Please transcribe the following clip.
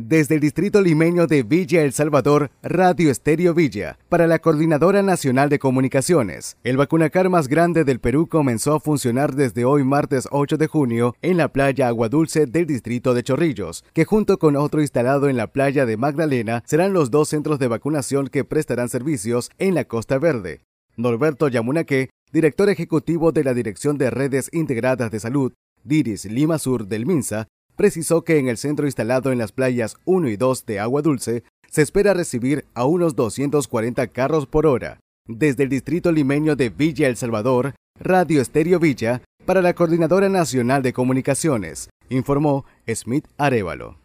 Desde el distrito limeño de Villa El Salvador, Radio Estéreo Villa, para la Coordinadora Nacional de Comunicaciones. El vacunacar más grande del Perú comenzó a funcionar desde hoy martes 8 de junio en la playa Agua Dulce del distrito de Chorrillos, que junto con otro instalado en la playa de Magdalena serán los dos centros de vacunación que prestarán servicios en la Costa Verde. Norberto Yamunaque, director ejecutivo de la Dirección de Redes Integradas de Salud, Diris Lima Sur del MINSA, precisó que en el centro instalado en las playas 1 y 2 de Agua Dulce se espera recibir a unos 240 carros por hora. Desde el distrito limeño de Villa El Salvador, Radio Estéreo Villa, para la Coordinadora Nacional de Comunicaciones, informó Smith Arevalo.